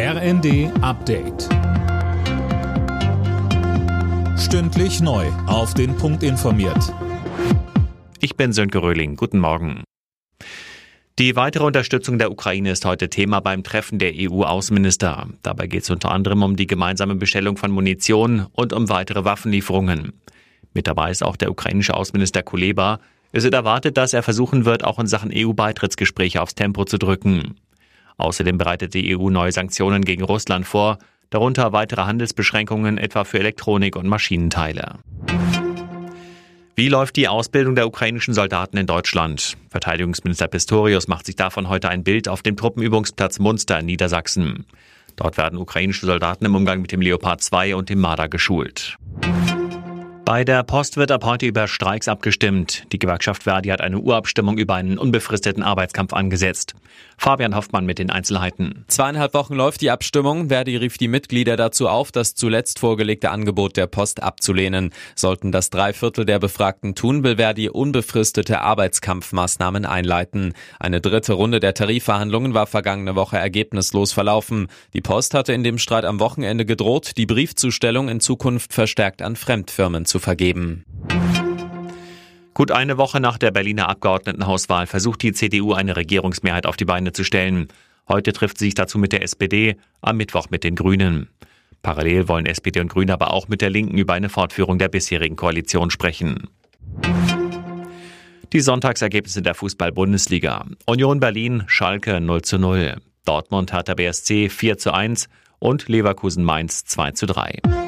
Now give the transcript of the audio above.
RND Update. Stündlich neu. Auf den Punkt informiert. Ich bin Sönke Röhling. Guten Morgen. Die weitere Unterstützung der Ukraine ist heute Thema beim Treffen der EU-Außenminister. Dabei geht es unter anderem um die gemeinsame Bestellung von Munition und um weitere Waffenlieferungen. Mit dabei ist auch der ukrainische Außenminister Kuleba. Es wird erwartet, dass er versuchen wird, auch in Sachen EU-Beitrittsgespräche aufs Tempo zu drücken. Außerdem bereitet die EU neue Sanktionen gegen Russland vor, darunter weitere Handelsbeschränkungen etwa für Elektronik und Maschinenteile. Wie läuft die Ausbildung der ukrainischen Soldaten in Deutschland? Verteidigungsminister Pistorius macht sich davon heute ein Bild auf dem Truppenübungsplatz Munster in Niedersachsen. Dort werden ukrainische Soldaten im Umgang mit dem Leopard 2 und dem Marder geschult. Bei der Post wird ab heute über Streiks abgestimmt. Die Gewerkschaft Verdi hat eine Urabstimmung über einen unbefristeten Arbeitskampf angesetzt. Fabian Hoffmann mit den Einzelheiten. Zweieinhalb Wochen läuft die Abstimmung. Verdi rief die Mitglieder dazu auf, das zuletzt vorgelegte Angebot der Post abzulehnen. Sollten das drei Viertel der Befragten tun, will Verdi unbefristete Arbeitskampfmaßnahmen einleiten. Eine dritte Runde der Tarifverhandlungen war vergangene Woche ergebnislos verlaufen. Die Post hatte in dem Streit am Wochenende gedroht, die Briefzustellung in Zukunft verstärkt an Fremdfirmen zu vergeben. Gut eine Woche nach der Berliner Abgeordnetenhauswahl versucht die CDU eine Regierungsmehrheit auf die Beine zu stellen. Heute trifft sie sich dazu mit der SPD, am Mittwoch mit den Grünen. Parallel wollen SPD und Grüne aber auch mit der Linken über eine Fortführung der bisherigen Koalition sprechen. Die Sonntagsergebnisse der Fußball-Bundesliga. Union Berlin, Schalke 0 zu 0. Dortmund der BSC 4 zu 1 und Leverkusen Mainz 2 zu 3.